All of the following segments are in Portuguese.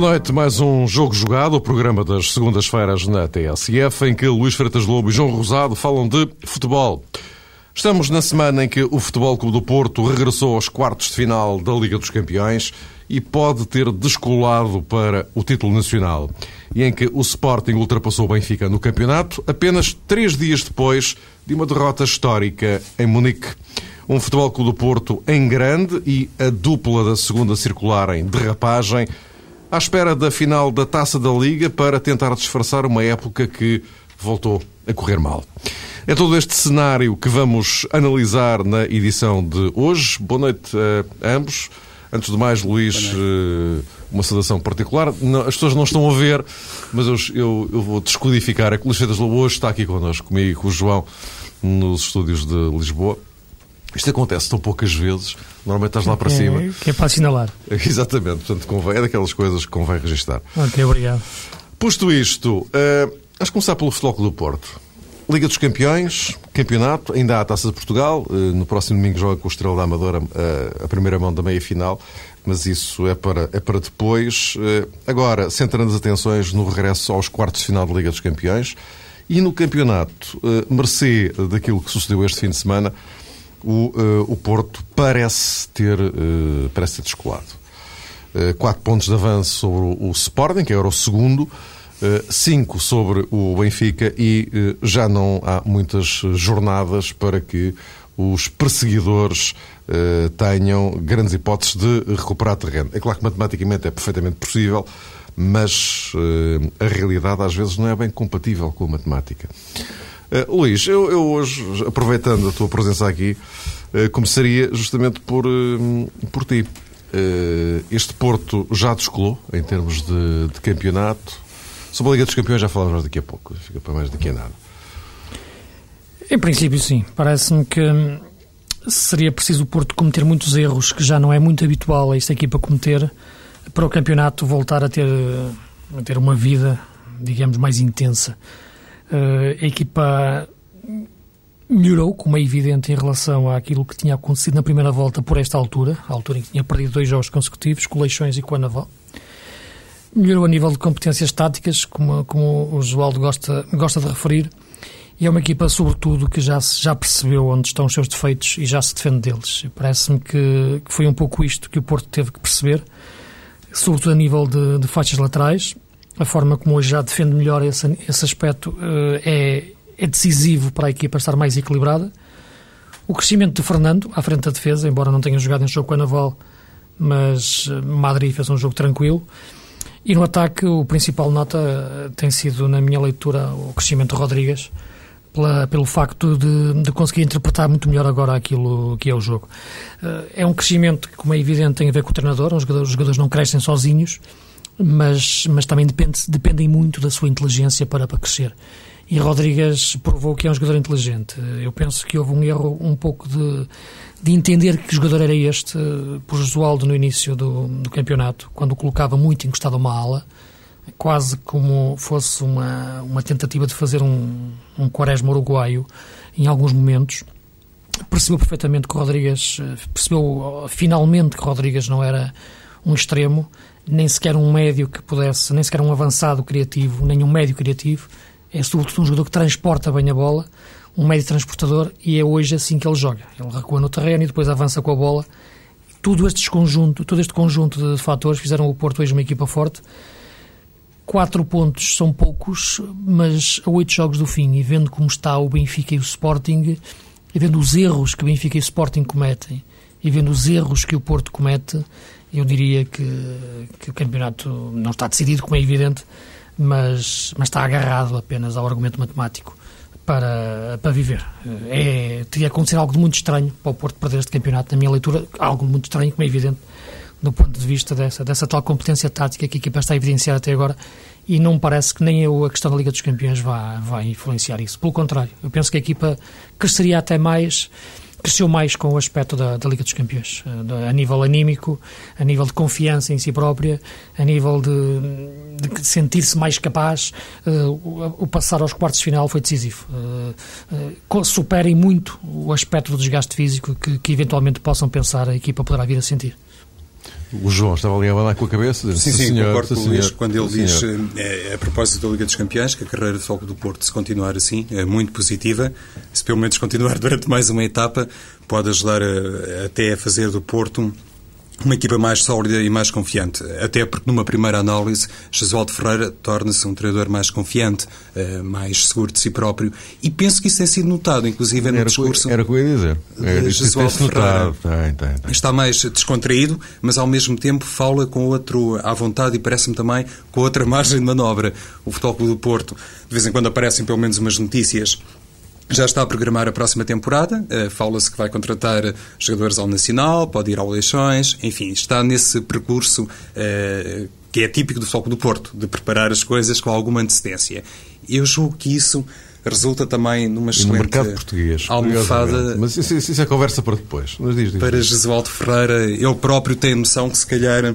Boa noite, mais um Jogo Jogado, o programa das segundas-feiras na TSF, em que Luís Freitas Lobo e João Rosado falam de futebol. Estamos na semana em que o Futebol Clube do Porto regressou aos quartos de final da Liga dos Campeões e pode ter descolado para o título nacional. E em que o Sporting ultrapassou o Benfica no campeonato apenas três dias depois de uma derrota histórica em Munique. Um Futebol Clube do Porto em grande e a dupla da segunda circular em derrapagem à espera da final da Taça da Liga para tentar disfarçar uma época que voltou a correr mal. É todo este cenário que vamos analisar na edição de hoje. Boa noite a ambos. Antes de mais, Luís, eh, uma saudação particular. as pessoas não estão a ver, mas eu, eu, eu vou descodificar. É que o Luís Lobo hoje está aqui connosco, comigo e com o João, nos estúdios de Lisboa. Isto acontece tão poucas vezes, normalmente estás lá para é, cima. Que é para assinalar. Exatamente, portanto convém, é daquelas coisas que convém registar. Ok, obrigado. Posto isto, uh, vamos começar pelo Futebol do Porto. Liga dos Campeões, campeonato, ainda há a Taça de Portugal. Uh, no próximo domingo joga com o Estrela da Amadora uh, a primeira mão da meia-final, mas isso é para, é para depois. Uh, agora, centrando as atenções no regresso aos quartos de final da Liga dos Campeões e no campeonato, mercê daquilo que sucedeu este fim de semana, o, uh, o Porto parece ter, uh, parece ter descolado. Uh, quatro pontos de avanço sobre o, Sporting, que era o segundo, cinco sobre o Benfica e já não há muitas jornadas para que os perseguidores tenham grandes hipóteses de recuperar terreno. É claro que matematicamente é perfeitamente possível, mas a realidade às vezes não é bem compatível com a matemática. Uh, Luís, eu, eu, hoje, aproveitando a tua presença aqui, uh, começaria justamente por, uh, por ti. este Porto já descolou em termos de, de, campeonato. Sobre a Liga dos Campeões já falamos daqui a pouco, fica para mais daqui a nada. Em princípio, sim. Parece-me que seria preciso o Porto cometer muitos erros que já não é muito habitual a esta equipa cometer para o campeonato voltar a ter, a ter uma vida, digamos, mais intensa. Uh, a equipa melhorou, como é evidente, em relação àquilo que tinha acontecido na primeira volta por esta altura, a altura em que tinha perdido dois jogos consecutivos, com e com a Naval. Melhorou a nível de competências táticas, como, como o Joaldo gosta, gosta de referir, e é uma equipa, sobretudo, que já, já percebeu onde estão os seus defeitos e já se defende deles. Parece-me que, que, foi um pouco isto que o Porto teve que perceber, sobretudo a nível de, de faixas laterais, a forma como hoje já defende melhor esse, esse aspecto uh, é, é decisivo para a equipa estar mais equilibrada. O crescimento de Fernando à frente da defesa, embora não tenha jogado em jogo com a Naval, mas eh, Madrid fez um jogo tranquilo. E no ataque, o principal nota eh, tem sido, na minha leitura, o crescimento de Rodrigues, pela, pelo facto de, de, conseguir interpretar muito melhor agora aquilo que é o jogo. É um crescimento que, como é evidente, tem a ver com o treinador. Os jogadores, os jogadores não crescem sozinhos mas, mas também depende, dependem muito da sua inteligência para, para crescer. E Rodrigues provou que é um jogador inteligente. Eu penso que houve um erro um pouco de, de entender que jogador era este por Josualdo no início do, do campeonato, quando o colocava muito encostado a uma ala, quase como fosse uma, uma tentativa de fazer um, um quaresma uruguaio em alguns momentos. Percebeu perfeitamente que Rodrigues, percebeu finalmente que Rodrigues não era um extremo, nem sequer um médio que pudesse, nem sequer um avançado criativo, nem um médio criativo. É sobretudo um jogador que transporta bem a bola, um médio transportador, e é hoje assim que ele joga. Ele recua no terreno e depois avança com a bola. Tudo este conjunto, todo este conjunto de fatores fizeram o Porto hoje uma equipa forte. Quatro pontos são poucos, mas a oito jogos do fim, e vendo como está o Benfica e o Sporting, e vendo os erros que o Benfica e o Sporting cometem, e vendo os erros que o Porto comete, eu diria que, que o campeonato não está decidido, como é evidente, mas, mas está agarrado apenas ao argumento matemático para, para viver. É, teria acontecer algo de muito estranho para o Porto perder este campeonato, na minha leitura, algo muito estranho, como é evidente, do ponto de vista dessa, dessa tal competência tática que a equipa está a evidenciar até agora, e não me parece que nem eu, a questão da Liga dos Campeões vá, vá influenciar isso. Pelo contrário, eu penso que a equipa cresceria até mais cresceu mais com o aspecto da, da Liga dos Campeões, eh, a nível anímico, a nível de confiança em si própria, a nível de, de sentir-se mais capaz. Uh, o, passar aos quartos de final foi decisivo. Uh, superem muito o aspecto do desgaste físico que, que eventualmente possam pensar a equipa poderá vir a sentir. O João estava ali a abanar com a cabeça. Sim, sim, senhor, concordo com o Luís quando ele diz, é, a propósito da Liga dos Campeões, que a carreira de Foco do Porto, se continuar assim, é muito positiva. Se pelo menos continuar durante mais uma etapa, pode ajudar a, até a fazer do Porto uma equipa mais sólida e mais confiante. Até porque, numa primeira análise, Jesualdo Ferreira torna-se um treinador mais confiante, eh, mais seguro de si próprio. E penso que isso tem sido notado, inclusive no era discurso. Era o que eu ia dizer. Era Jesualdo Ferreira. Tem, tem, tem. Está mais descontraído, mas ao mesmo tempo fala com outro à vontade e parece-me também com outra margem de manobra. O Futebol Clube do Porto, de vez em quando aparecem pelo menos umas notícias já está a programar a próxima temporada. Uh, Fala-se que vai contratar jogadores ao Nacional, pode ir ao Leixões, enfim, está nesse percurso uh, que é típico do Foco do Porto, de preparar as coisas com alguma antecedência. Eu julgo que isso resulta também numa excelente e no mercado português, almofada. Mas isso, isso, é conversa para depois. Mas diz, diz, para. Jesualdo Ferreira, ele próprio tem noção que se calhar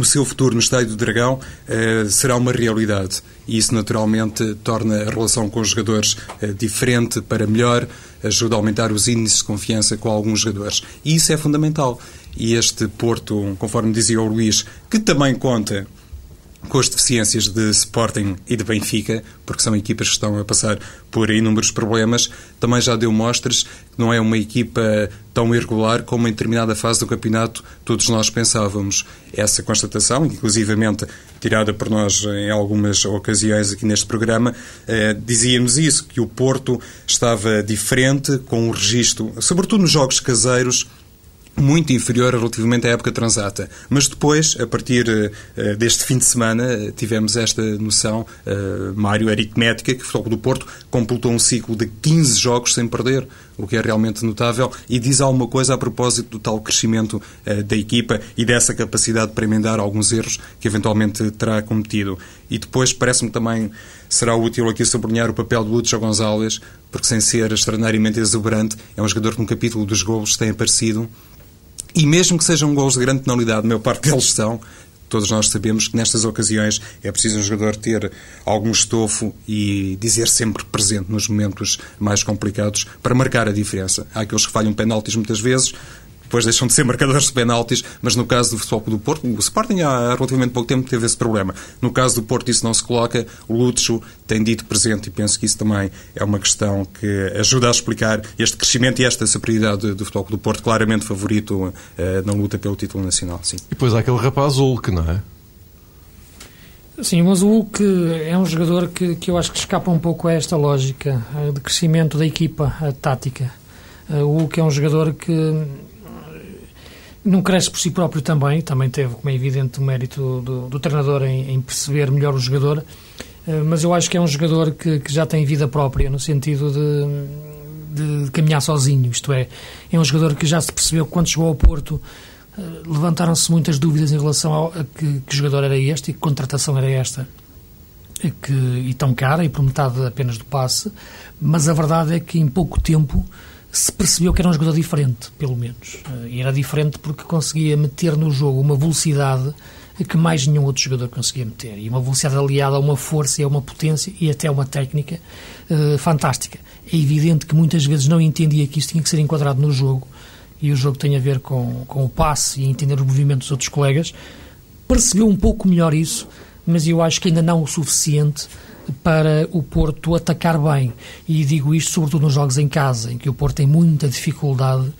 o seu futuro no Estádio do Dragão eh, será uma realidade. E isso, naturalmente, torna a relação com os jogadores eh, diferente para melhor, ajuda a aumentar os índices de confiança com alguns jogadores. E isso é fundamental. E este Porto, conforme dizia o Luís, que também conta com as deficiências de Sporting e de Benfica, porque são equipas que estão a passar por inúmeros problemas, também já deu mostras que não é uma equipa tão irregular como em determinada fase do campeonato todos nós pensávamos. Essa constatação, inclusivamente tirada por nós em algumas ocasiões aqui neste programa, eh, dizíamos isso, que o Porto estava diferente, com um registro, sobretudo nos jogos caseiros, muito inferior relativamente à época transata. Mas depois, a partir uh, deste fim de semana, tivemos esta noção, Mário, aritmética, que o Futebol do Porto completou um ciclo de 15 jogos sem perder, o que é realmente notável e diz alguma coisa a propósito do tal crescimento da equipa e dessa capacidade para emendar alguns erros que eventualmente terá cometido. E depois, parece-me também será útil aqui sublinhar o papel de Lúcio Gonzalez, porque sem ser extraordinariamente exuberante, é um jogador que no capítulo dos golos tem aparecido e mesmo que sejam gols de grande penalidade, a maior parte deles são, todos nós sabemos que nestas ocasiões é preciso um jogador ter algum estofo e dizer sempre presente nos momentos mais complicados para marcar a diferença. Há aqueles que falham penaltis muitas vezes, depois deixam de ser marcadores de penaltis, mas no caso do Futebol do Porto, o Sporting há relativamente pouco tempo teve esse problema. No caso do Porto isso não se coloca, o Lúcio tem dito presente e penso que isso também é uma questão que ajuda a explicar este crescimento e esta superioridade do Futebol do Porto, claramente favorito uh, na luta pelo título nacional. Sim. E depois há aquele rapaz Hulk, não é? Sim, mas o Hulk é um jogador que, que eu acho que escapa um pouco a esta lógica eh, de crescimento da equipa tática. Eh, o Hulk é um jogador que não cresce por si próprio também, também teve, como é evidente, o mérito do, do treinador em, em, perceber melhor o jogador, eh, mas eu acho que é um jogador que, que já tem vida própria, no sentido de, de, caminhar sozinho, isto é, é um jogador que já se percebeu quando chegou ao Porto eh, levantaram-se muitas dúvidas em relação ao, a que, que jogador era este e que contratação era esta. Que, e tão cara, e por metade apenas do passe, mas a verdade é que em pouco tempo se percebeu que era um jogador diferente, pelo menos. Eh, e era diferente porque conseguia meter no jogo uma velocidade que mais nenhum outro jogador conseguia meter. E uma velocidade aliada a uma força e a uma potência e até a uma técnica uh, fantástica. É evidente que muitas vezes não entendia que isso tinha que ser enquadrado no jogo e o jogo tem a ver com, com o passe e entender os movimentos dos outros colegas. Percebeu um pouco melhor isso, mas eu acho que ainda não o suficiente para o Porto atacar bem. E digo isto sobretudo nos jogos em casa, em que o Porto tem muita dificuldade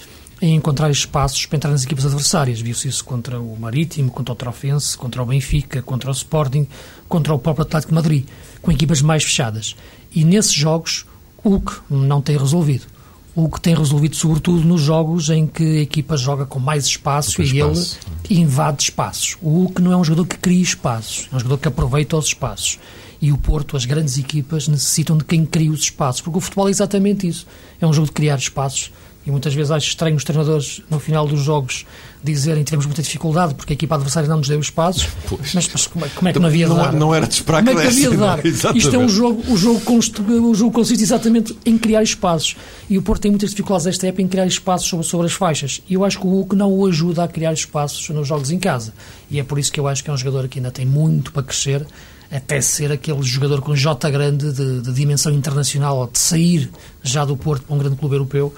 em encontrar espaços para entrar nas equipas adversárias. Viu-se isso contra o Marítimo, contra o Trofense, contra o Benfica, contra o Sporting, contra o próprio Atlético de Madrid, com equipas mais fechadas. E nesses jogos, o que não tem resolvido. O que tem resolvido, sobretudo, nos jogos em que a equipa joga com mais espaço e espaço. ele invade espaços. O que não é um jogador que cria espaços, é um jogador que aproveita os espaços e o Porto, as grandes equipas, necessitam de quem cria os espaços, porque o futebol é exatamente isso. É um jogo de criar espaços. E muitas vezes acho estranho os treinadores, no final dos jogos, dizerem que tivemos muita dificuldade porque a equipa adversária não nos deu espaços. Mas, mas como, é, como, é, que não havia de dar? Não era de esperar como que é que havia de dar? Não, Isto é um jogo, o jogo, const, o jogo consiste exatamente em criar espaços. E o Porto tem muitas dificuldades esta época em criar espaços sobre, sobre as faixas. E eu acho que o Hulk não o ajuda a criar espaços nos jogos em casa. E é por isso que eu acho que é um jogador que ainda tem muito para crescer até ser aquele jogador com J grande de, de dimensão internacional ou de sair já do Porto para um grande clube europeu,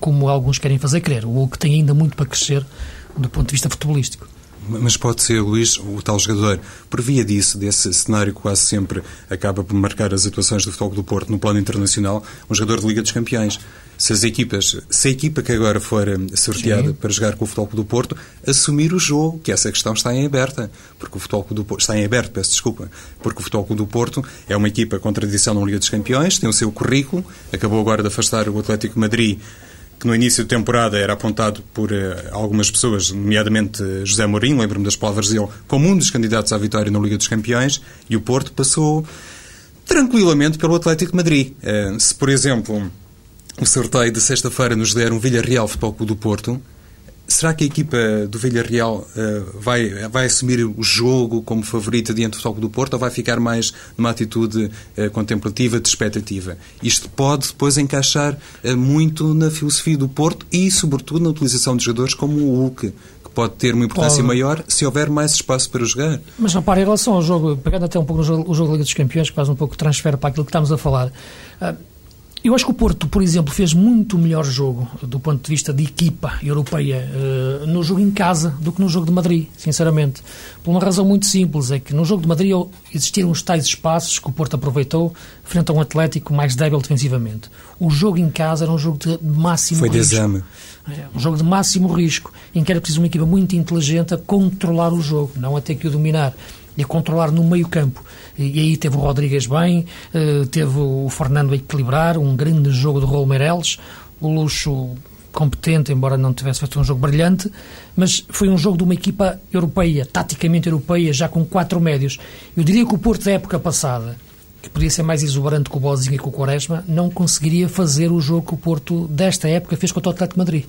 como alguns querem fazer crer. O que tem ainda muito para crescer do ponto de vista futebolístico. Mas pode ser, Luís, o tal jogador, por via disso, desse cenário que quase sempre acaba por marcar as atuações do Futebol do Porto no plano internacional, um jogador de Liga dos Campeões. Se as equipas, se a equipa que agora for eh, sorteada Sim. para jogar com o Futebol do Porto, assumir o jogo, que essa questão está em aberta, porque o Futebol do Porto, está em aberto, peço desculpa, porque o Futebol do Porto é uma equipa com tradição na Liga dos Campeões, tem o seu currículo, acabou agora de afastar o Atlético Madrid que no início de temporada era apontado por uh, algumas pessoas, nomeadamente José Mourinho, lembro-me das palavras dele, como um dos candidatos à vitória na Liga dos Campeões, e o Porto passou tranquilamente pelo Atlético Madrid. Uh, se, por exemplo, o sorteio de sexta-feira nos der um Villarreal Futebol Clube do Porto, Será que a equipa do Villarreal uh, vai, vai assumir o jogo como favorita diante do Futebol do Porto ou vai ficar mais numa atitude uh, contemplativa, de expectativa? Isto pode depois encaixar uh, muito na filosofia do Porto e, sobretudo, na utilização de jogadores como o Hulk, que pode ter uma importância pode. maior se houver mais espaço para jogar. Mas, repare, em relação ao jogo, pegando até um pouco no jogo, o jogo da Liga dos Campeões, que faz um pouco de transfer para aquilo que estamos a falar, eu acho que o Porto, por exemplo, fez muito melhor jogo do ponto de vista de equipa europeia uh, no jogo em casa do que no jogo de Madrid, sinceramente. Por uma razão muito simples, é que no jogo de Madrid existiram os tais espaços que o Porto aproveitou frente a um Atlético mais débil defensivamente. O jogo em casa era um jogo de máximo Foi risco. Foi de exame. É, um jogo de máximo risco, em que era preciso uma equipa muito inteligente a controlar o jogo, não a ter que o dominar e a controlar no meio campo. E, aí teve o Rodrigues bem, eh, teve o Fernando a equilibrar, um grande jogo do Raul Meireles, o Luxo competente, embora não tivesse feito um jogo brilhante, mas foi um jogo de uma equipa europeia, taticamente europeia, já com quatro médios. Eu diria que o Porto da época passada, que podia ser mais exuberante que o Bozinho e com o Quaresma, não conseguiria fazer o jogo que o Porto desta época fez contra o Atlético de Madrid.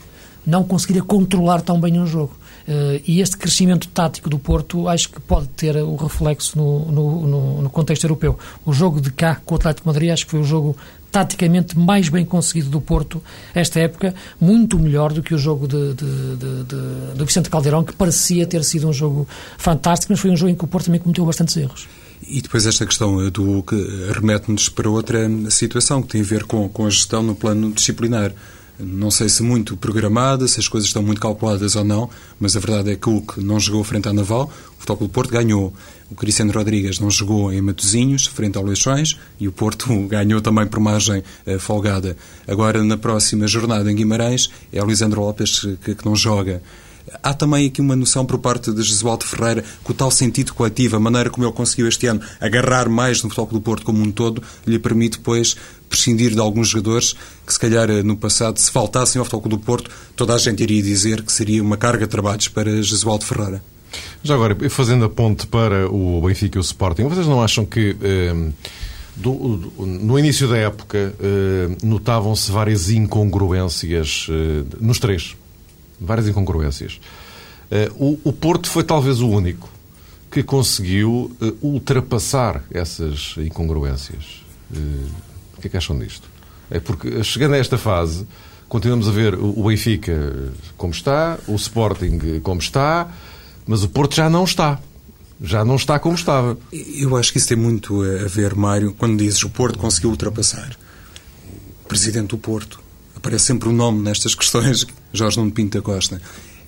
Não conseguiria controlar tão bem um jogo. Uh, e este crescimento tático do Porto acho que pode ter o reflexo no, no, no, no, contexto europeu. O jogo de cá com o Atlético Madrid acho que foi o jogo taticamente mais bem conseguido do Porto esta época, muito melhor do que o jogo de, de, de, de, do Vicente Caldeirão, que parecia ter sido um jogo fantástico, mas foi um jogo em que o Porto também cometeu bastantes erros. E depois esta questão do que remete-nos para outra situação que tem a ver com, com a gestão no plano disciplinar não sei se muito programada, se as coisas estão muito calculadas ou não, mas a verdade é que o que não jogou frente à Naval, o Futebol do Porto ganhou. O Cristiano Rodrigues não jogou em Matosinhos, frente ao Leixões, e o Porto ganhou também por margem uh, folgada. Agora, na próxima jornada em Guimarães, é o Lisandro Lopes que, que não joga. Há também aqui uma noção por parte de Jesualdo Ferreira que o tal sentido coletivo, a maneira como ele conseguiu este ano agarrar mais no Futebol do Porto como um todo, lhe permite depois prescindir de alguns jogadores que se calhar no passado, se faltassem ao Futebol do Porto, toda a gente iria dizer que seria uma carga de trabalhos para Jesualdo Ferreira. Já agora, fazendo a ponte para o Benfica e o Sporting, vocês não acham que... Eh, do, do, no início da época, eh, notavam-se várias incongruências eh, nos três várias incongruências. Eh, o, o Porto foi talvez o único que conseguiu eh, ultrapassar essas incongruências. Eh, o que é que acham disto? É porque, chegando a esta fase, continuamos a ver o Benfica como está, o Sporting como está, mas o Porto já não está. Já não está como estava. Eu acho que isso tem muito a ver, Mário, quando dizes o Porto conseguiu ultrapassar. O presidente do Porto aparece sempre o nome nestas questões, Jorge Nuno Pinto da Costa.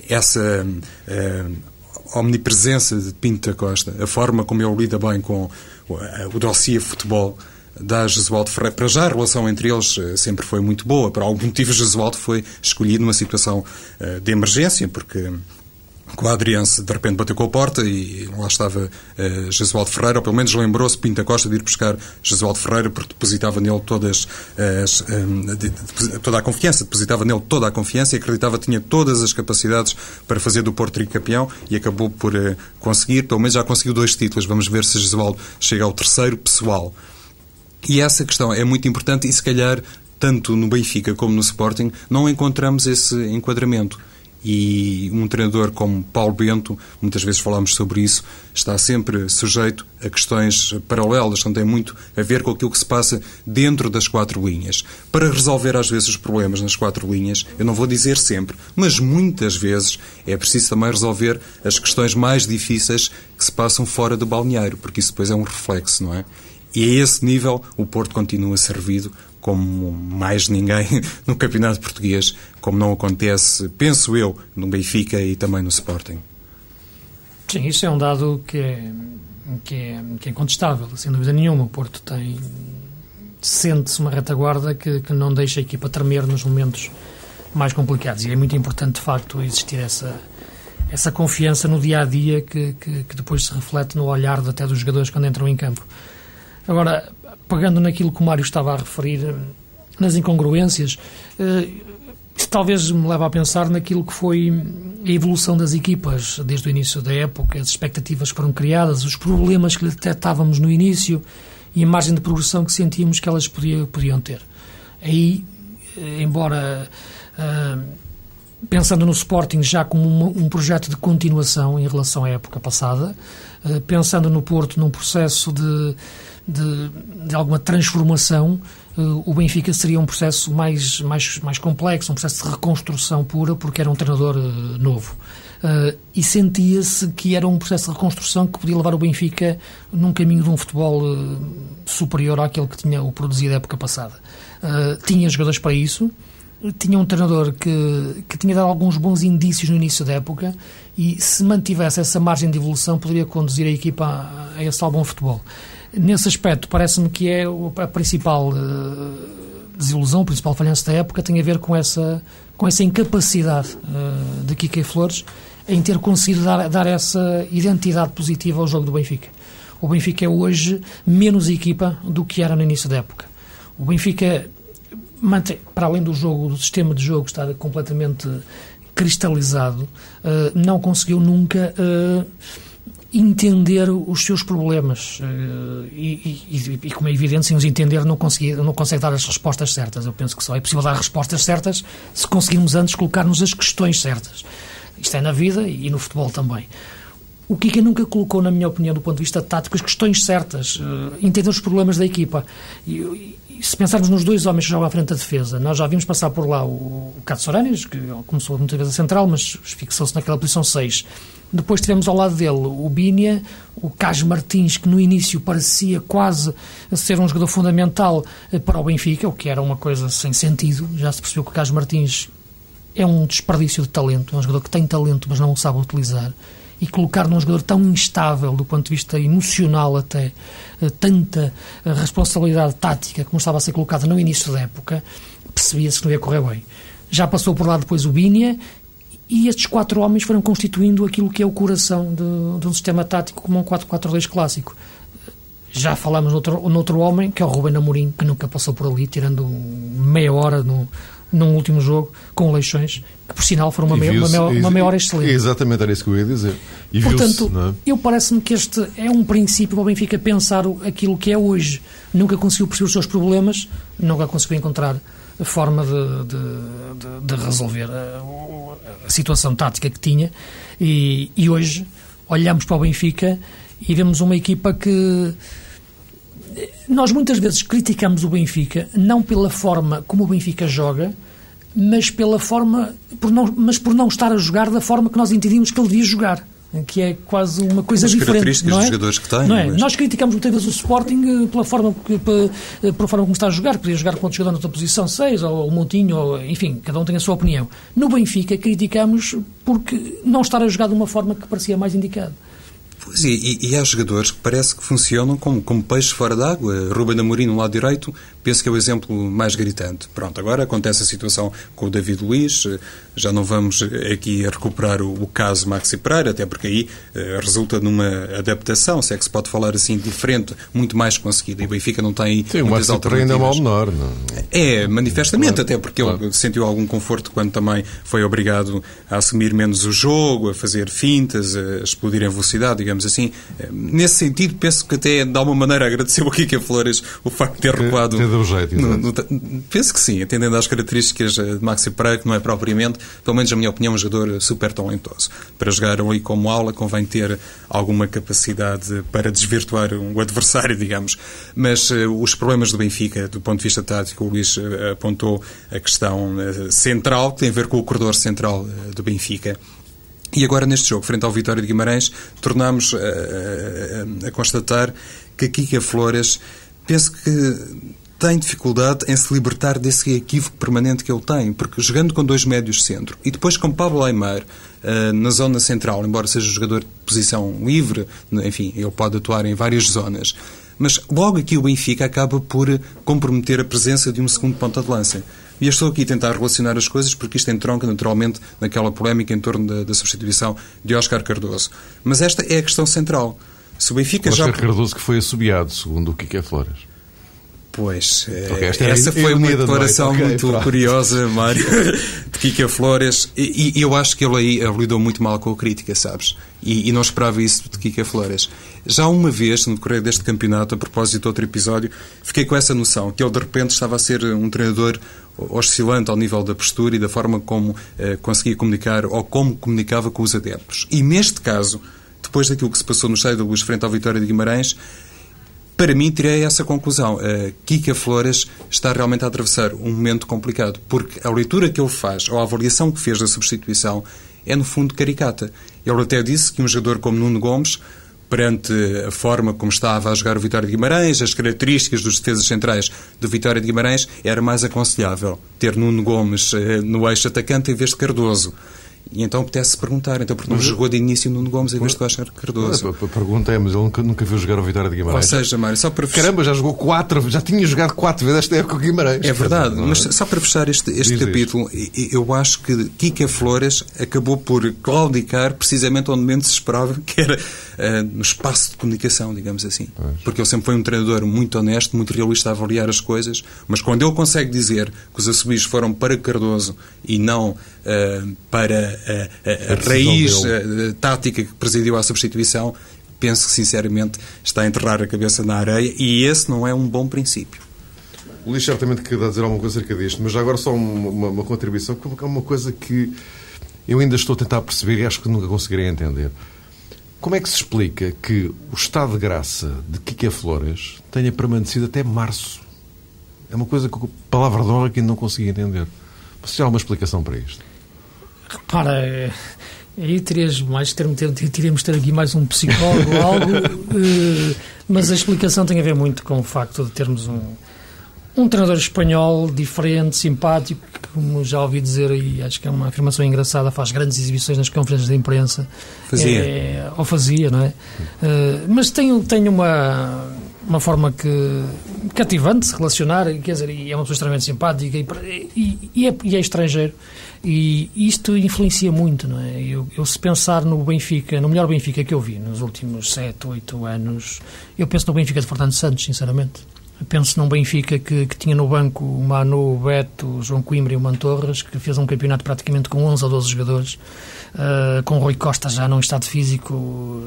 Essa uh, omnipresença de Pinto da Costa, a forma como ele lida bem com o dossiê futebol da Jesualdo Ferreira. Para já, a relação entre eles uh, sempre foi muito boa. Por algum motivo, Jesualdo foi escolhido numa situação de emergência, porque Adriança de repente bateu com a porta e lá estava uh, Jesualdo Ferreira, ou pelo menos lembrou-se Pinta Costa de ir buscar Jesualdo Ferreira porque depositava nele todas as, um, de, de, toda a confiança, depositava nele toda a confiança e acreditava que tinha todas as capacidades para fazer do Porto tricampeão e acabou por uh, conseguir, pelo menos já conseguiu dois títulos. Vamos ver se Jesualdo chega ao terceiro pessoal. E essa questão é muito importante e se calhar tanto no Benfica como no Sporting não encontramos esse enquadramento e um treinador como Paulo Bento, muitas vezes falamos sobre isso, está sempre sujeito a questões paralelas, não tem muito a ver com aquilo que se passa dentro das quatro linhas. Para resolver às vezes os problemas nas quatro linhas, eu não vou dizer sempre, mas muitas vezes é preciso também resolver as questões mais difíceis que se passam fora do balneário, porque isso depois é um reflexo, não é? E a esse nível o Porto continua servido como mais ninguém no Campeonato Português, como não acontece, penso eu, no Benfica e também no Sporting. Sim, isso é um dado que é, que é, que é incontestável, sem dúvida nenhuma. O Porto tem. sente-se uma retaguarda que, que não deixa a equipa tremer nos momentos mais complicados. E é muito importante, de facto, existir essa, essa confiança no dia a dia que, que, que depois se reflete no olhar até dos jogadores quando entram em campo. Agora, pegando naquilo que o Mário estava a referir, nas incongruências, eh, talvez me leve a pensar naquilo que foi a evolução das equipas desde o início da época, as expectativas que foram criadas, os problemas que detectávamos no início e a margem de progressão que sentíamos que elas podiam, ter. Aí, eh, embora pensando no Sporting já como um projeto de continuação em relação à época passada, pensando no Porto num processo de, de, de alguma transformação, uh, o Benfica seria um processo mais, mais, mais complexo, um processo de reconstrução pura, porque era um treinador uh, novo. e sentia-se que era um processo de reconstrução que podia levar o Benfica num caminho de um futebol superior àquele que tinha o produzido na época passada. tinha jogadores para isso, tinha um treinador que, que tinha dado alguns bons indícios no início da época e se mantivesse essa margem de evolução poderia conduzir a equipa a, a esse bom futebol. Nesse aspecto, parece-me que é a principal uh, desilusão, o principal falhanço da época tem a ver com essa, com essa incapacidade uh, de Kike Flores em ter conseguido dar, dar essa identidade positiva ao jogo do Benfica. O Benfica é hoje menos equipa do que era no início da época. O Benfica para além do jogo, do sistema de jogo estar completamente cristalizado, uh, não conseguiu nunca uh, entender os seus problemas uh, e, e, e, como é evidente, sem os entender, não, consegui, não consegue dar as respostas certas. Eu penso que só é possível dar respostas certas se conseguirmos antes colocar-nos as questões certas. Isto é na vida e no futebol também. O Kika nunca colocou, na minha opinião, do ponto de vista tático, as questões certas, entender os problemas da equipa. E, se pensarmos nos dois homens que jogam à frente da defesa, nós já vimos passar por lá o, o Cato Soranes, que começou muitas vezes a central, mas fixou-se naquela posição 6. Depois tivemos ao lado dele o Bínia, o Cas Martins, que no início parecia quase ser um jogador fundamental eh, para o Benfica, o que era uma coisa sem sentido. Já se percebeu que o Cas Martins é um desperdício de talento, é um jogador que tem talento, mas não o sabe utilizar e colocar num jogador tão instável do ponto de vista emocional até, eh, tanta eh, responsabilidade tática como estava a ser colocada no início da época, percebia-se que não ia correr bem. Já passou por lá depois o Bínia e estes quatro homens foram constituindo aquilo que é o coração de, de um sistema tático como um 4-4-2 clássico. Já falamos noutro, noutro homem, que é o Ruben Amorim, que nunca passou por ali, tirando meia hora no, num último jogo com Leixões, que por sinal foram uma, meia, uma, meia, uma meia hora excelente. Exatamente, era isso que eu ia dizer. E Portanto, é? eu parece-me que este é um princípio para o Benfica pensar aquilo que é hoje. Nunca conseguiu perceber os seus problemas, nunca conseguiu encontrar a forma de, de, de, de resolver a, a, situação tática que tinha e, e hoje olhamos para o Benfica e vemos uma equipa que nós muitas vezes criticamos o Benfica não pela forma como o Benfica joga, mas pela forma, por não, mas por não estar a jogar da forma que nós entendíamos que ele devia jogar que é quase uma coisa As diferente. características não é? dos jogadores que têm. Não é? Mas... Nós criticamos muitas vezes o Sporting eh, pela forma, pela, eh, pela forma como está a jogar, podia jogar com outro jogador outra posição 6, ou o Montinho, ou, enfim, cada um tem a sua opinião. No Benfica criticamos porque não estar a jogar de uma forma que parecia mais indicada. Pois, e, e, há jogadores que parece que funcionam como, como peixe fora d'água. Ruben Amorim no lado direito, penso que é o exemplo mais gritante. Pronto, agora acontece a situação com o David Luiz, já não vamos aqui a recuperar o, o caso Maxi Pereira, até porque aí eh, resulta numa adaptação, se é que se pode falar assim, diferente, muito mais conseguida. E o Benfica não tem Sim, muitas Maxi ainda é mal menor. Não? É, manifestamente, claro, até porque claro. ele sentiu algum conforto quando também foi obrigado a assumir menos o jogo, a fazer fintas, a explodir em velocidade, digamos digamos assim. Nesse sentido, penso que até, de alguma maneira, agradeceu aqui que a Flores o facto de ter recuado. Ter jeito, no, no, penso que sim, atendendo às características eh, de Maxi Pereira, que não é propriamente, pelo menos na minha opinião, um jogador super talentoso. Para jogar ali como aula, convém ter alguma capacidade para desvirtuar o adversário, digamos. Mas uh, os problemas do Benfica, do ponto de vista tático, o Luís uh, apontou a questão uh, central, que tem a ver com o corredor central do Benfica. E agora, neste jogo, frente ao Vitória de Guimarães, tornamos a, a, a constatar que a Kika Flores, penso que tem dificuldade em se libertar desse equívoco permanente que ele tem, porque jogando com dois médios centro e depois com Pablo Aymar uh, na zona central, embora seja jogador de posição livre, enfim, ele pode atuar em várias zonas, mas logo aqui o Benfica acaba por comprometer a presença de um segundo ponta de lança. E eu estou aqui a tentar relacionar as coisas porque isto entronca naturalmente naquela polémica em torno da, da substituição de Oscar Cardoso. Mas esta é a questão central. Se o Benfica Oscar já... Cardoso que foi assobiado, segundo o Kike Flores. Pois, okay, eh, essa foi uma declaração okay, muito pronto. curiosa, Mário, de Kika Flores. E, e, eu acho que ele aí lidou muito mal com a crítica, sabes? E, e, não esperava isso de Kika Flores. Já uma vez, no decorrer deste campeonato, a propósito de outro episódio, fiquei com essa noção, que ele de repente estava a ser um treinador oscilante ao nível da postura e da forma como eh, conseguia comunicar ou como comunicava com os adeptos. E neste caso, depois daquilo que se passou no Estádio da Luz frente ao Vitória de Guimarães, para mim, tirei essa conclusão. Kika Flores está realmente a atravessar um momento complicado, porque a leitura que ele faz, ou a avaliação que fez da substituição, é no fundo caricata. Ele até disse que um jogador como Nuno Gomes, perante a forma como estava a jogar o Vitória de Guimarães, as características dos defesas centrais do Vitória de Guimarães, era mais aconselhável ter Nuno Gomes uh, no eixo atacante em vez de Cardoso. E então apetece perguntar, então porque não jogou de início Nuno Gomes em vez de Oscar Cardoso? A, pergunta é, mas ele nunca, nunca viu jogar o Vitória de Guimarães. Ou seja, Mário, só para fechar... Caramba, já jogou quatro, já tinha jogado quatro vezes esta época com Guimarães. É verdade, mas é? só para fechar este, este capítulo, isto. eu acho que Kika Flores acabou por claudicar precisamente onde menos se esperava, que era uh, no espaço de comunicação, digamos assim. Pois. Porque ele sempre foi um treinador muito honesto, muito realista a avaliar as coisas, mas quando ele consegue dizer que os assobios foram para Cardoso e não uh, para uh, a raiz uh, tática que presidiu à substituição, penso que sinceramente está a enterrar a cabeça na areia e esse não é um bom princípio. O Luís certamente queria dizer alguma coisa acerca disto, mas agora só uma, uma, uma contribuição, que é uma coisa que eu ainda estou a tentar perceber e acho que nunca conseguirei entender. Como é que se explica que o estado de graça de Kike Flores tenha permanecido até março? É uma coisa que, a palavra de honra, que ainda não consegui entender. Você tem alguma explicação para isto? Repara, é, aí terias mais ter, ter, teríamos ter aqui mais um psicólogo ou algo, eh, mas a explicação tem a ver muito com o facto de termos um, um treinador espanhol diferente, simpático, como já ouvi dizer e acho que é uma afirmação engraçada, faz grandes exibições nas conferências de imprensa. Fazia. É, ou fazia, não é? Uh, mas tem, tem uma, uma forma que cativante de se relacionar, quer dizer, e é uma pessoa extremamente simpática e, e, e, é, e é estrangeiro. E isto influencia muito, não é? Eu, eu, se pensar no Benfica, no melhor Benfica que eu vi nos últimos 7, 8 anos, eu penso no Benfica de Fernando Santos, sinceramente. Penso num Benfica que, que, tinha no banco o Manu, o Beto, o João Coimbra e o Mantorras, que fez um campeonato praticamente com 11 ou 12 jogadores, uh, com o Rui Costa já num estado físico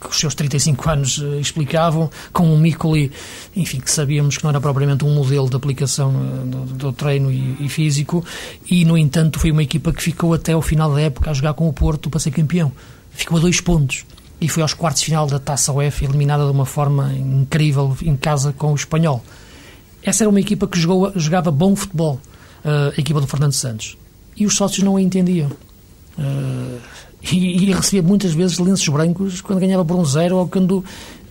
que os seus 35 anos uh, explicavam, com o Micoli, enfim, que sabíamos que não era propriamente um modelo de aplicação uh, do, do, treino e, e, físico, e no entanto foi uma equipa que ficou até o final da época a jogar com o Porto para ser campeão. Ficou a dois pontos e foi aos quartos de final da Taça UEFA, eliminada de uma forma incrível em casa com o Espanhol. Essa era uma equipa que jogou, jogava bom futebol, uh, a equipa do Fernando Santos. E os sócios não a entendiam. Uh, e, e, recebia muitas vezes lenços brancos quando ganhava por um zero ou quando.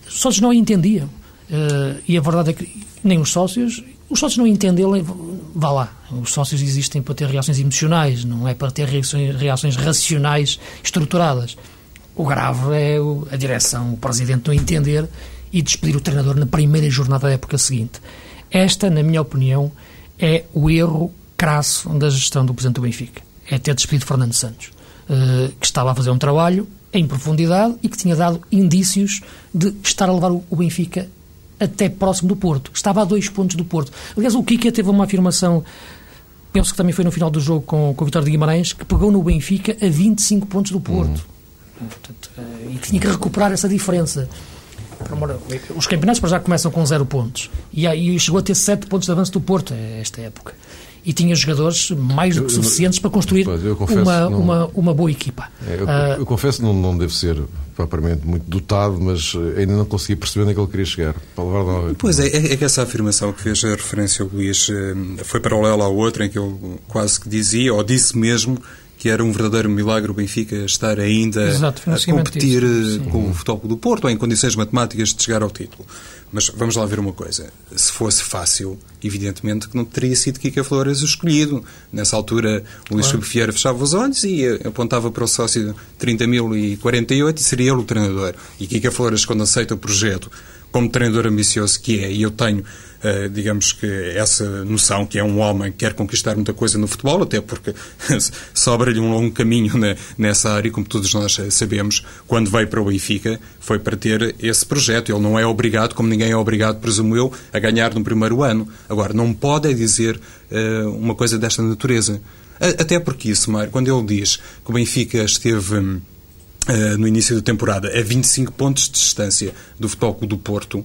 Os sócios não a entendiam. Uh, e a verdade é que nem os sócios. Os sócios não entendem, vá lá. Os sócios existem para ter reações emocionais, não é para ter reações, reações racionais estruturadas. O grave é a direção, o presidente não entender e despedir o treinador na primeira jornada da época seguinte. Esta, na minha opinião, é o erro crasso da gestão do presidente do Benfica. É ter despedido Fernando Santos, eh, que estava a fazer um trabalho em profundidade e que tinha dado indícios de estar a levar o Benfica até próximo do Porto. Estava a dois pontos do Porto. Aliás, o Kika teve uma afirmação, penso que também foi no final do jogo com, com o Vitória de Guimarães, que pegou no Benfica a 25 pontos do Porto. Uhum. Portanto, eh, e tinha que recuperar essa diferença. Os campeonatos para já começam com zero pontos. E aí chegou a ter sete pontos de avanço do Porto eh, esta época. E tinha jogadores mais do que suficientes para construir confesso, uma, não, uma, uma boa equipa. É, eu, eu, confesso não, não devo ser propriamente muito dotado, mas eh, ainda não consegui perceber onde é que ele queria chegar. Para levar lá... Pois é, é, é, que essa afirmação que fez a referência ao Luís foi paralela à outra, em que eu quase que dizia, ou disse mesmo, que era um verdadeiro milagre o Benfica estar ainda Exato, a competir disso, com o Futebol do Porto ou em condições matemáticas de chegar ao título. Mas vamos lá ver uma coisa. Se fosse fácil, evidentemente que não teria sido Kika Flores o escolhido. Nessa altura, o Luís claro. Filipe fechava os olhos e apontava para o sócio 30.048 e seria ele o treinador. E Kika Flores, quando aceita o projeto como treinador ambicioso que é, e eu tenho Uh, digamos que essa noção que é um homem que quer conquistar muita coisa no futebol, até porque sobra-lhe um longo caminho na, nessa área, como todos nós sabemos, quando veio para o Benfica, foi para ter esse projeto. Ele não é obrigado, como ninguém é obrigado, presumo eu, a ganhar no primeiro ano. Agora, não pode dizer uh, uma coisa desta natureza. Até porque isso, Mário, quando ele diz que o Benfica esteve. Uh, no início da temporada, a 25 pontos de distância do Futebol do Porto,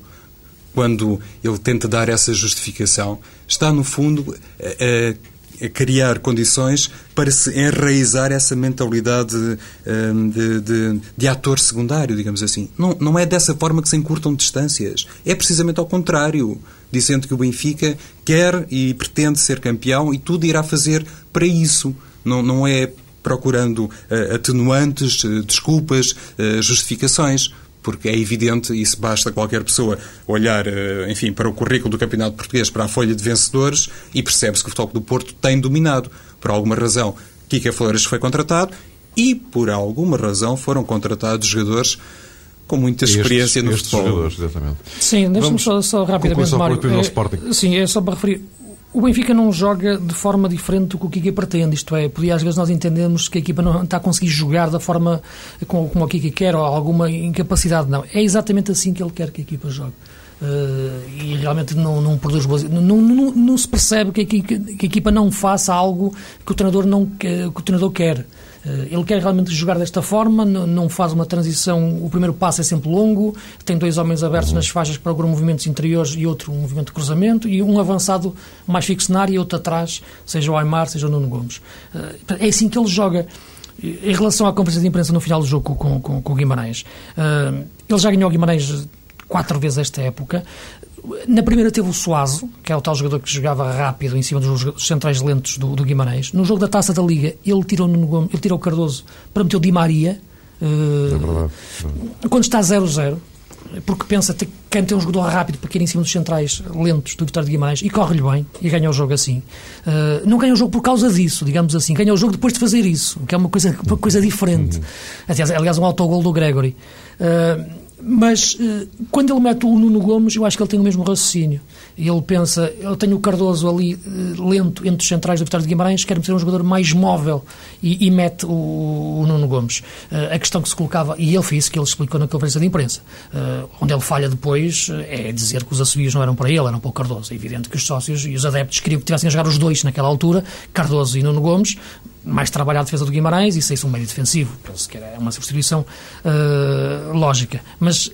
quando ele tenta dar essa justificação, está, no fundo, a, a criar condições para se enraizar essa mentalidade um, de, de, de, ator secundário, digamos assim. Não, não é dessa forma que se encurtam distâncias. É precisamente ao contrário, dizendo que o Benfica quer e pretende ser campeão e tudo irá fazer para isso. Não, não é procurando uh, atenuantes, uh, desculpas, uh, justificações porque é evidente, e se basta qualquer pessoa olhar, eh, enfim, para o currículo do Campeonato Português, para a folha de vencedores, e percebe-se que o Futebol do Porto tem dominado. Por alguma razão, Kika Flores foi contratado e, por alguma razão, foram contratados jogadores com muita experiência estes, no estes futebol. Jogadores, exatamente. Sim, deixa-me só, só rapidamente, Mário. É, sim, é só para referir. O Benfica não joga de forma diferente do que o Kiki pretende, isto é, podia às vezes nós entendemos que a equipa não está a conseguir jogar da forma como, como o Kiki quer ou alguma incapacidade, não. É exatamente assim que ele quer que a equipa jogue. Uh, e realmente não, não produz boas. Não, não, não, se percebe que a, que a, equipa não faça algo que o treinador, não, que, que o treinador quer. Eh, ele quer realmente jogar desta forma, não faz uma transição. O primeiro passo é sempre longo, tem dois homens abertos nas faixas para alguns movimentos interiores e outro um movimento de cruzamento, e um avançado mais fixo na área e outro atrás, seja o Aymar, seja o Nuno Gomes. Eh, é assim que ele joga. Em relação à conferência de imprensa no final do jogo com, com, com o Guimarães, eh, ele já ganhou o Guimarães quatro vezes esta época. Na primeira teve o Suazo, que é o tal jogador que jogava rápido em cima dos centrais lentos do, do Guimarães. No jogo da Taça da Liga, ele tirou, no, ele tirou o Cardoso para meter o Di Maria. Uh, é. Quando está 0-0, porque pensa que quem tem um jogador rápido para cair em cima dos centrais lentos do Vitória de Guimarães e corre-lhe bem e ganha o jogo assim. Uh, não ganha o jogo por causa disso, digamos assim. Ganha o jogo depois de fazer isso, que é uma coisa, uma coisa diferente. Uhum. Aliás, aliás, um autogol do Gregory. Uh, mas eh, quando ele mete o Nuno Gomes, eu acho que ele tem o mesmo raciocínio. Ele pensa, eu tenho o Cardoso ali eh, lento entre os centrais do Vitória de Guimarães, quero ser um jogador mais móvel e, e mete o, o, Nuno Gomes. Uh, a questão que se colocava, e ele fez isso que ele explicou na conferência de imprensa, onde ele falha depois é dizer que os assobios não eram para ele, eram para o Cardoso. É evidente que os sócios e os adeptos queriam que tivessem a jogar os dois naquela altura, Cardoso e Nuno Gomes, mais trabalho à defesa do Guimarães e saísse um meio defensivo. Penso que era uma substituição uh, lógica. Mas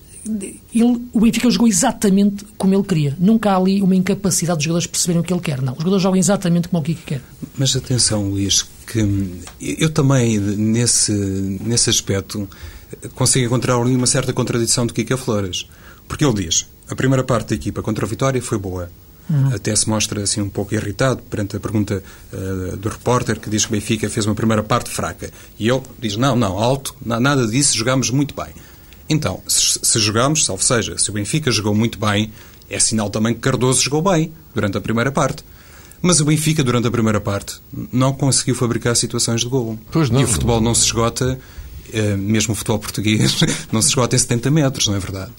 ele, o Benfica jogou exatamente como ele queria. Nunca há ali uma incapacidade dos jogadores perceberem o que ele quer. Não. Os jogadores jogam exatamente como o Kiki quer. Mas atenção, Luís, que eu também, nesse, nesse aspecto, consigo encontrar ali uma certa contradição do Kika Flores. Porque ele diz: a primeira parte da equipa contra a Vitória foi boa. Uhum. Até se mostra assim um pouco irritado perante a pergunta uh, do repórter que diz que o Benfica fez uma primeira parte fraca. E ele diz: não, não, alto, nada disso, jogámos muito bem. Então, se, se jogamos, ou seja, se o Benfica jogou muito bem, é sinal também que Cardoso jogou bem durante a primeira parte. Mas o Benfica, durante a primeira parte, não conseguiu fabricar situações de gol. Não, e o futebol não se esgota, eh, mesmo o futebol português, não se esgota em 70 metros, não é verdade?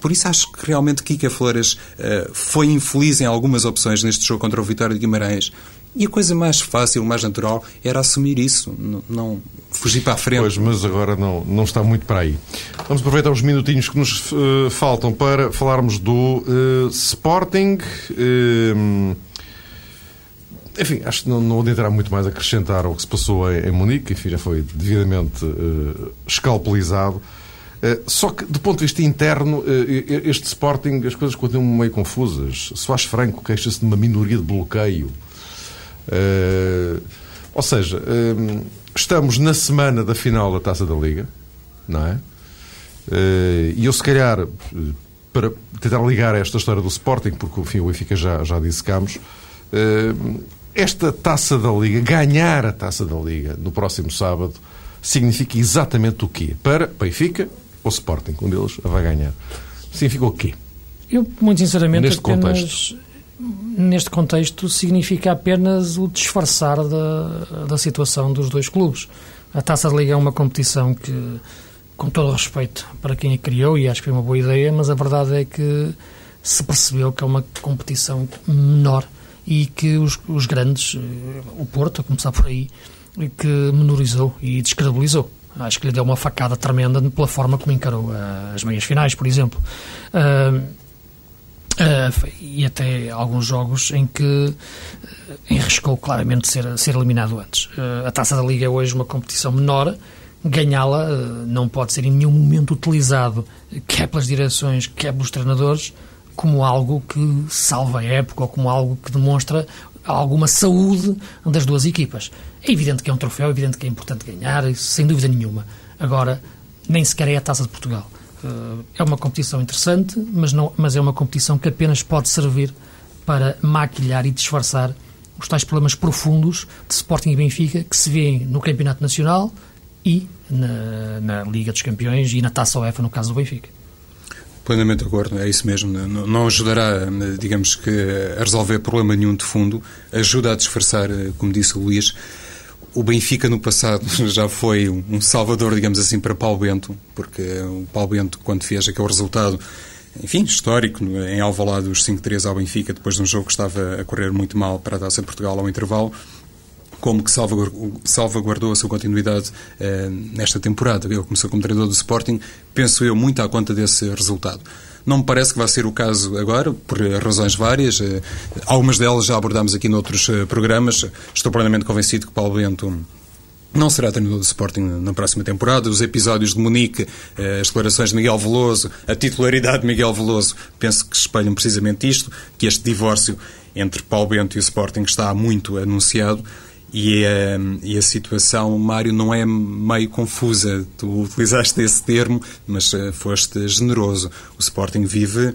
Por isso acho que realmente Kika Flores uh, foi infeliz em algumas opções neste jogo contra o Vitória de Guimarães. E a coisa mais fácil, mais natural, era assumir isso, não, fugir para a frente. Pois, mas agora não, não está muito para aí. Vamos aproveitar os minutinhos que nos uh, faltam para falarmos do uh, Sporting. Uh, enfim, acho que não, não entrar muito mais acrescentar ao que se passou em, em Munique. Enfim, já foi devidamente escalpelizado. Eh, só que, do ponto de vista interno, eh, este Sporting, as coisas continuam meio confusas. Soares Franco queixa-se de uma minoria de bloqueio. Eh, ou seja, estamos na semana da final da Taça da Liga, não é? E eu, se calhar, para tentar ligar esta história do Sporting, porque, enfim, o Benfica já, já dissecamos, esta taça da Liga, ganhar a taça da Liga no próximo sábado, significa exatamente o quê? Para Benfica ou Sporting, um deles vai ganhar. Significa o quê? Eu, muito sinceramente, Neste apenas, contexto. neste contexto, significa apenas o disfarçar da, da situação dos dois clubes. A Taça de Liga é uma competição que, com todo o respeito para quem a criou, e acho que foi uma boa ideia, mas a verdade é que se percebeu que é uma competição menor e que os, os grandes, eh, o Porto, a começar por aí, que menorizou e descredibilizou. Acho que lhe deu uma facada tremenda pela forma como encarou eh, as meias finais, por exemplo. Ah, e até alguns jogos em que enriscou claramente ser, ser eliminado antes. Ah, a Taça da Liga é hoje uma competição menor, ganhá-la ah, não pode ser em nenhum momento utilizado, quer pelas direções, quer pelos treinadores, como algo que salva a época ou como algo que demonstra alguma saúde das duas equipas. É evidente que é um troféu, é evidente que é importante ganhar, sem dúvida nenhuma. Agora, nem sequer é a Taça de Portugal. Uh, É uma competição interessante, mas, não, mas é uma competição que apenas pode servir para maquilhar e disfarçar os tais problemas profundos de Sporting e Benfica que se vêem no Campeonato Nacional e na, na Liga dos Campeões e na Taça UEFA, no caso do Benfica. Plenamente de acordo, é isso mesmo. Não ajudará, digamos que, a resolver problema nenhum de fundo, ajuda a disfarçar, como disse o Luís. O Benfica no passado já foi um salvador, digamos assim, para Paulo Bento, porque o Paulo Bento, quando fez aquele resultado, enfim, histórico, em Alvalade, os 5-3 ao Benfica, depois de um jogo que estava a correr muito mal para a Taça de Portugal ao intervalo, como que salvaguardou, salvaguardou a sua continuidade eh, nesta temporada. Ele começou como treinador do Sporting, penso eu, muito à conta desse resultado. Não me parece que vai ser o caso agora, por razões várias. Eh, algumas delas já abordámos aqui noutros eh, programas. Estou plenamente convencido que Paulo Bento não será treinador do Sporting na próxima temporada. Os episódios de Munique, eh, as declarações de Miguel Veloso, a titularidade de Miguel Veloso, penso que espelham precisamente isto, que este divórcio entre Paulo Bento e o Sporting está muito anunciado. E a, e a situação, Mário, não é meio confusa. Tu utilizaste esse termo, mas eh, foste generoso. O Sporting vive,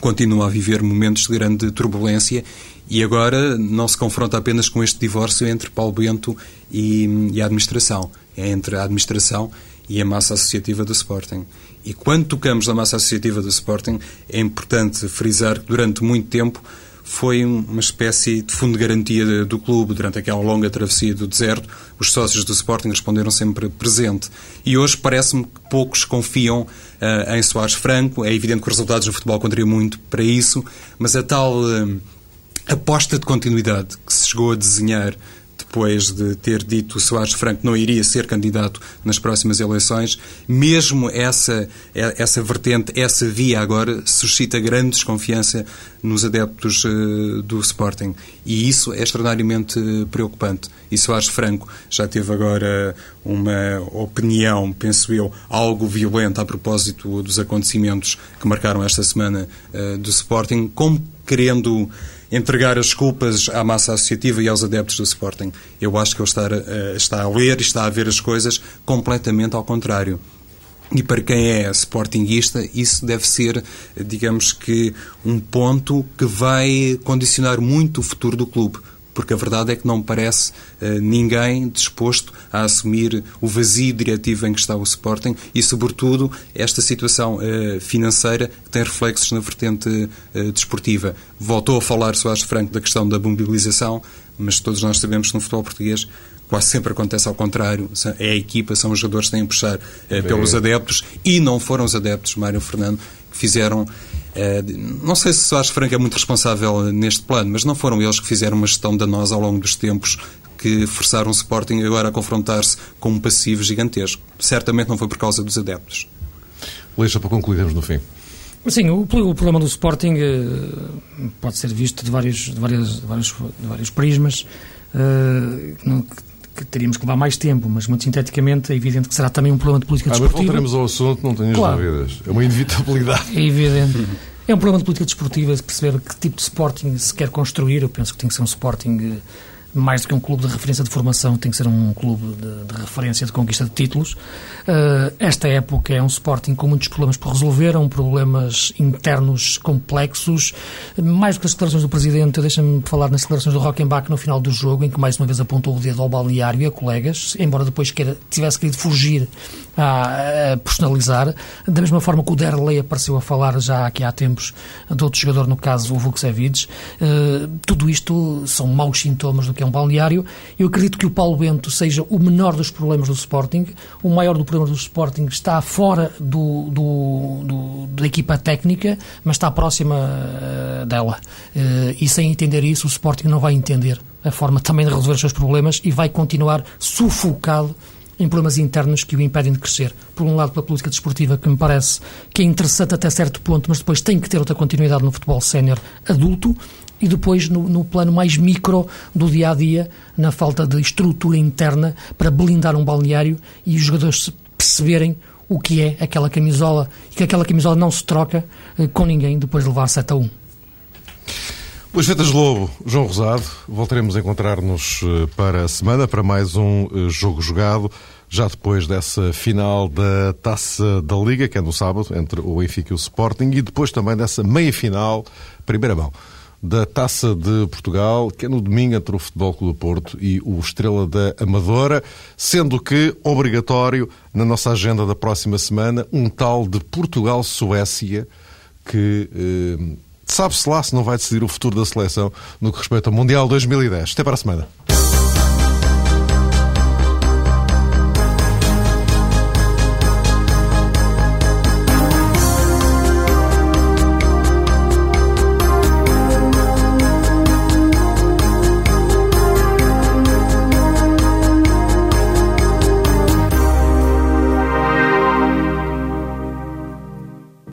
continua a viver momentos de grande turbulência e agora não se confronta apenas com este divórcio entre Paulo Bento e, e a administração. É entre a administração e a massa associativa do Sporting. E quando tocamos na massa associativa do Sporting, é importante frisar que durante muito tempo foi uma espécie de fundo de garantia do clube durante aquela longa travessia do deserto. Os sócios do Sporting responderam sempre presente. E hoje parece-me que poucos confiam uh, em Soares Franco. É evidente que os resultados no futebol contribuem muito para isso, mas a tal uh, aposta de continuidade que se chegou a desenhar depois de ter dito Soares Franco não iria ser candidato nas próximas eleições, mesmo essa, essa vertente, essa via agora, suscita grande desconfiança nos adeptos uh, do Sporting. E isso é extraordinariamente preocupante. E Soares Franco já teve agora uma opinião, penso eu, algo violenta a propósito dos acontecimentos que marcaram esta semana uh, do Sporting, como querendo entregar as culpas à massa associativa e aos adeptos do Sporting. Eu acho que ele está, a, está a ler e está a ver as coisas completamente ao contrário. E para quem é sportinguista, isso deve ser, digamos que, um ponto que vai condicionar muito o futuro do clube porque a verdade é que não parece uh, ninguém disposto a assumir o vazio diretivo em que está o Sporting e, sobretudo, esta situação uh, financeira que tem reflexos na vertente uh, desportiva. Voltou a falar Soares Franco da questão da mobilização, mas todos nós sabemos que no futebol português quase sempre acontece ao contrário. É a equipa, são os jogadores que têm a puxar pelos adeptos e não foram os adeptos, Mário Fernando, que fizeram não sei se Soares Franco é muito responsável neste plano, mas não foram eles que fizeram uma gestão danosa ao longo dos tempos que forçaram o Sporting agora a confrontar-se com um passivo gigantesco. Certamente não foi por causa dos adeptos. Leixa, para concluirmos no fim. Sim, o, o, problema do Sporting uh, pode ser visto de vários, de vários, de vários, de vários prismas. Uh, não, que teríamos que levar mais tempo, mas muito sinteticamente é evidente que será também um problema de política ah, desportiva. Mas voltaremos ao assunto, não tenho claro. dúvidas. É uma inevitabilidade. É evidente. É um problema de política desportiva de perceber que tipo de Sporting se quer construir. Eu penso que tem que ser um Sporting mais do que um clube de referência de formação, tem que ser um clube de, de referência de conquista de títulos. Uh, esta época é um Sporting com muitos problemas por resolver, um problemas internos complexos. Mais do que as declarações do Presidente, deixa-me falar nas declarações do Rockenbach no final do jogo, em que mais uma vez apontou o dedo ao balneário e a colegas, embora depois queira, tivesse querido fugir a, personalizar. Da mesma forma que o Derley apareceu a falar já aqui há tempos de outro jogador, no caso o Vukcevic. Uh, tudo isto são maus sintomas do que é um balneário. Eu acredito que o Paulo Bento seja o menor dos problemas do Sporting. O maior do problema do Sporting está fora do, do, do da equipa técnica, mas está próxima uh, dela. Uh, e sem entender isso, o Sporting não vai entender a forma também de resolver os seus problemas e vai continuar sufocado em problemas internos que o impedem de crescer. Por um lado, pela política desportiva, que me parece que é interessante até certo ponto, mas depois tem que ter outra continuidade no futebol sénior adulto, e depois no, no, plano mais micro do dia a dia, na falta de estrutura interna para blindar um balneário e os jogadores perceberem o que é aquela camisola e que aquela camisola não se troca eh, com ninguém depois de levar 7 a 1. Boas feitas, Lobo. João Rosado, voltaremos a encontrar-nos eh, para a semana para mais um eh, jogo jogado, já depois dessa final da Taça da Liga, que é no sábado, entre o Benfica e o Sporting, e depois também dessa meia-final, primeira mão, da Taça de Portugal, que é no domingo entre o Futebol Clube Porto e o Estrela da Amadora, sendo que obrigatório na nossa agenda da próxima semana um tal de Portugal-Suécia que... Eh, Sabe-se lá se não vai decidir o futuro da seleção no que respeita ao Mundial 2010. Até para a semana.